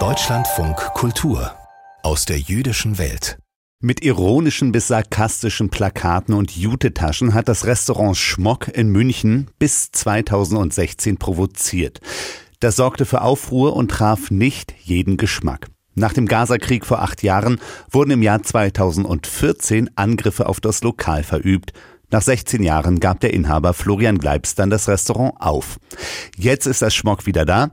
Deutschlandfunk Kultur aus der jüdischen Welt. Mit ironischen bis sarkastischen Plakaten und Jutetaschen hat das Restaurant Schmock in München bis 2016 provoziert. Das sorgte für Aufruhr und traf nicht jeden Geschmack. Nach dem Gazakrieg vor acht Jahren wurden im Jahr 2014 Angriffe auf das Lokal verübt. Nach 16 Jahren gab der Inhaber Florian Gleibs dann das Restaurant auf. Jetzt ist das Schmock wieder da.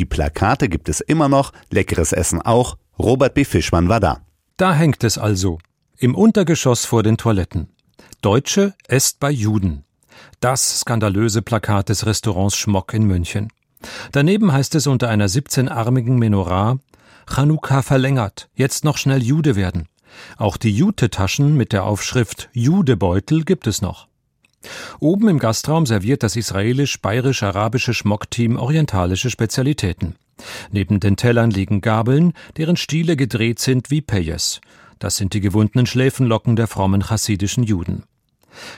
Die Plakate gibt es immer noch, leckeres Essen auch. Robert B. Fischmann war da. Da hängt es also. Im Untergeschoss vor den Toiletten. Deutsche esst bei Juden. Das skandalöse Plakat des Restaurants Schmock in München. Daneben heißt es unter einer 17-armigen Menorah Chanukka verlängert, jetzt noch schnell Jude werden. Auch die Jute-Taschen mit der Aufschrift Judebeutel gibt es noch. Oben im Gastraum serviert das israelisch-bayerisch-arabische Schmockteam orientalische Spezialitäten. Neben den Tellern liegen Gabeln, deren Stiele gedreht sind wie Peyes. Das sind die gewundenen Schläfenlocken der frommen chassidischen Juden.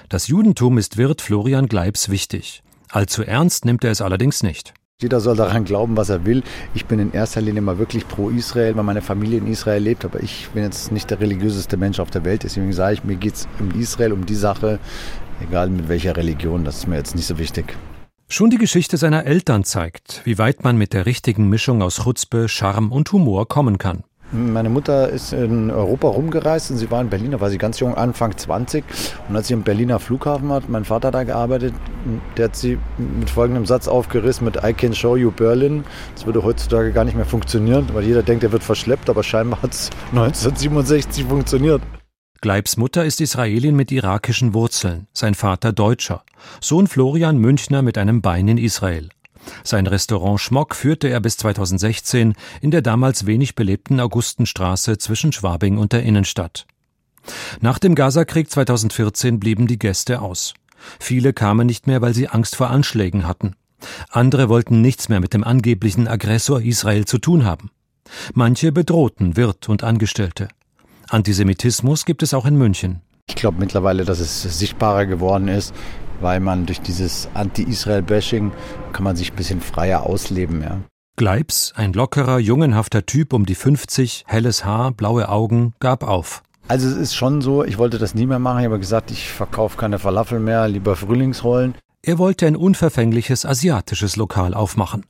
Das Judentum ist Wirt Florian Gleibs wichtig. Allzu ernst nimmt er es allerdings nicht. Jeder soll daran glauben, was er will. Ich bin in erster Linie mal wirklich pro Israel, weil meine Familie in Israel lebt. Aber ich bin jetzt nicht der religiöseste Mensch auf der Welt. Deswegen sage ich, mir geht es um Israel, um die Sache, egal mit welcher Religion. Das ist mir jetzt nicht so wichtig. Schon die Geschichte seiner Eltern zeigt, wie weit man mit der richtigen Mischung aus Chutzpe, Charme und Humor kommen kann. Meine Mutter ist in Europa rumgereist und sie war in Berlin, da war sie ganz jung, Anfang 20. Und als sie im Berliner Flughafen hat, mein Vater da gearbeitet, der hat sie mit folgendem Satz aufgerissen mit I can show you Berlin. Das würde heutzutage gar nicht mehr funktionieren, weil jeder denkt, er wird verschleppt, aber scheinbar hat es 1967 funktioniert. Gleibs Mutter ist Israelin mit irakischen Wurzeln, sein Vater Deutscher, Sohn Florian Münchner mit einem Bein in Israel. Sein Restaurant Schmock führte er bis 2016 in der damals wenig belebten Augustenstraße zwischen Schwabing und der Innenstadt. Nach dem Gazakrieg 2014 blieben die Gäste aus. Viele kamen nicht mehr, weil sie Angst vor Anschlägen hatten. Andere wollten nichts mehr mit dem angeblichen Aggressor Israel zu tun haben. Manche bedrohten Wirt und Angestellte. Antisemitismus gibt es auch in München. Ich glaube mittlerweile, dass es sichtbarer geworden ist, weil man durch dieses Anti-Israel-Bashing kann man sich ein bisschen freier ausleben, ja. Gleibs, ein lockerer, jungenhafter Typ um die 50, helles Haar, blaue Augen, gab auf. Also es ist schon so, ich wollte das nie mehr machen. Ich habe gesagt, ich verkaufe keine Falafel mehr, lieber Frühlingsrollen. Er wollte ein unverfängliches asiatisches Lokal aufmachen.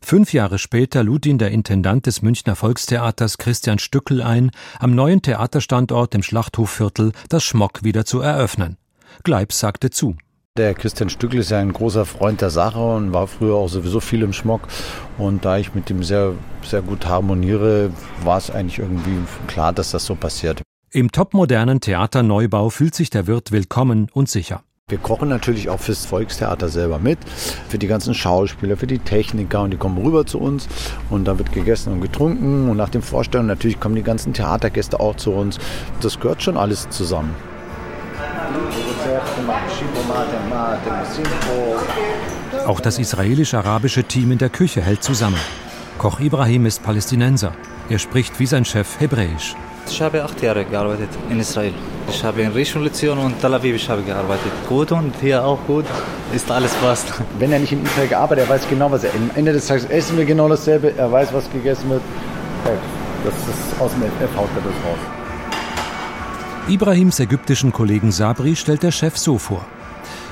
Fünf Jahre später lud ihn der Intendant des Münchner Volkstheaters Christian Stückel ein, am neuen Theaterstandort im Schlachthofviertel das Schmock wieder zu eröffnen. Gleibs sagte zu. Der Christian Stückel ist ja ein großer Freund der Sache und war früher auch sowieso viel im Schmock. Und da ich mit ihm sehr, sehr gut harmoniere, war es eigentlich irgendwie klar, dass das so passiert. Im topmodernen Theaterneubau fühlt sich der Wirt willkommen und sicher. Wir kochen natürlich auch fürs Volkstheater selber mit, für die ganzen Schauspieler, für die Techniker und die kommen rüber zu uns und dann wird gegessen und getrunken und nach dem Vorstellungen natürlich kommen die ganzen Theatergäste auch zu uns. Das gehört schon alles zusammen. Auch das israelisch-arabische Team in der Küche hält zusammen. Koch Ibrahim ist Palästinenser. Er spricht wie sein Chef Hebräisch. Ich habe acht Jahre gearbeitet in Israel. Ich habe in Rishon LeZion und Tel Aviv ich habe gearbeitet. Gut und hier auch gut. Ist alles passt. Wenn er nicht in Israel gearbeitet, er weiß genau, was er. Am Ende des Tages essen wir genau dasselbe. Er weiß, was gegessen wird. Das ist aus dem FF haut er das raus. Ibrahims ägyptischen Kollegen Sabri stellt der Chef so vor.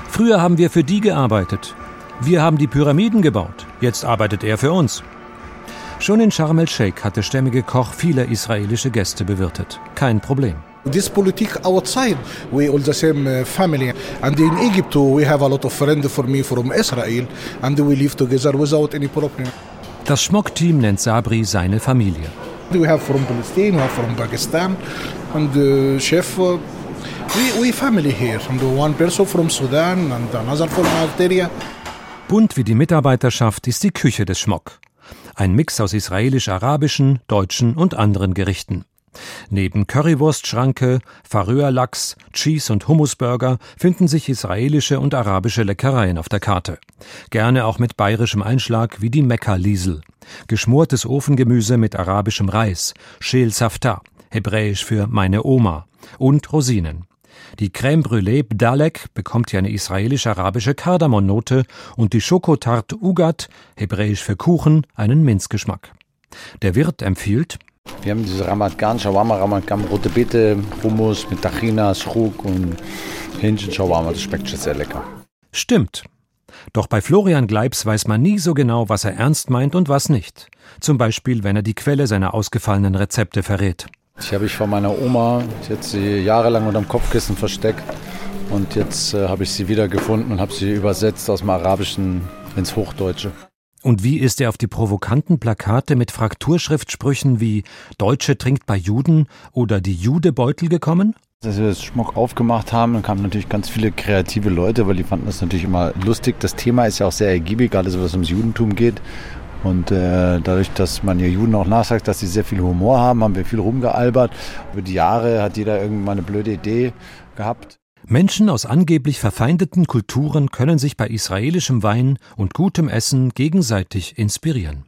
Früher haben wir für die gearbeitet. Wir haben die Pyramiden gebaut. Jetzt arbeitet er für uns. Schon in Sharm el-Sheikh hat der stämmige Koch viele israelische Gäste bewirtet. Kein Problem. This politic outside, we all the same uh, family. And in Egypt, we have a lot of friends for me from Israel, and we live together without any problem. Das Schmock-Team nennt Sabri seine Familie. We have from Palestine, we have from Pakistan, and the chef. Uh, we, we family here, and one person from Sudan and another from Algeria. Bunt wie die Mitarbeiterschaft ist die Küche des Schmock. Ein Mix aus israelisch-arabischen, deutschen und anderen Gerichten. Neben Currywurstschranke, Faröer-Lachs, Cheese- und Hummusburger finden sich israelische und arabische Leckereien auf der Karte. Gerne auch mit bayerischem Einschlag wie die Mekka-Liesel. Geschmortes Ofengemüse mit arabischem Reis, Shel Safta, hebräisch für meine Oma, und Rosinen. Die Crème Brûlée Bdalek bekommt hier eine israelisch-arabische Kardamonnote und die Schokotarte Ugat, hebräisch für Kuchen, einen Minzgeschmack. Der Wirt empfiehlt, wir haben diese Ramat Gan, Shawarma, Ramat Gan, rote Beete, Hummus mit Tachina, Schruk und Hähnchen Shawarma. Das schmeckt schon sehr lecker. Stimmt. Doch bei Florian Gleibs weiß man nie so genau, was er ernst meint und was nicht. Zum Beispiel, wenn er die Quelle seiner ausgefallenen Rezepte verrät. Die habe ich von meiner Oma, die hat sie jahrelang unterm Kopfkissen versteckt. Und jetzt äh, habe ich sie wieder gefunden und habe sie übersetzt aus dem Arabischen ins Hochdeutsche. Und wie ist er auf die provokanten Plakate mit Frakturschriftsprüchen wie Deutsche trinkt bei Juden oder die Judebeutel gekommen? Als wir das Schmuck aufgemacht haben, dann kamen natürlich ganz viele kreative Leute, weil die fanden das natürlich immer lustig. Das Thema ist ja auch sehr ergiebig, alles was ums Judentum geht. Und äh, dadurch, dass man ja Juden auch nachsagt, dass sie sehr viel Humor haben, haben wir viel rumgealbert. Über die Jahre hat jeder irgendwann eine blöde Idee gehabt. Menschen aus angeblich verfeindeten Kulturen können sich bei israelischem Wein und gutem Essen gegenseitig inspirieren.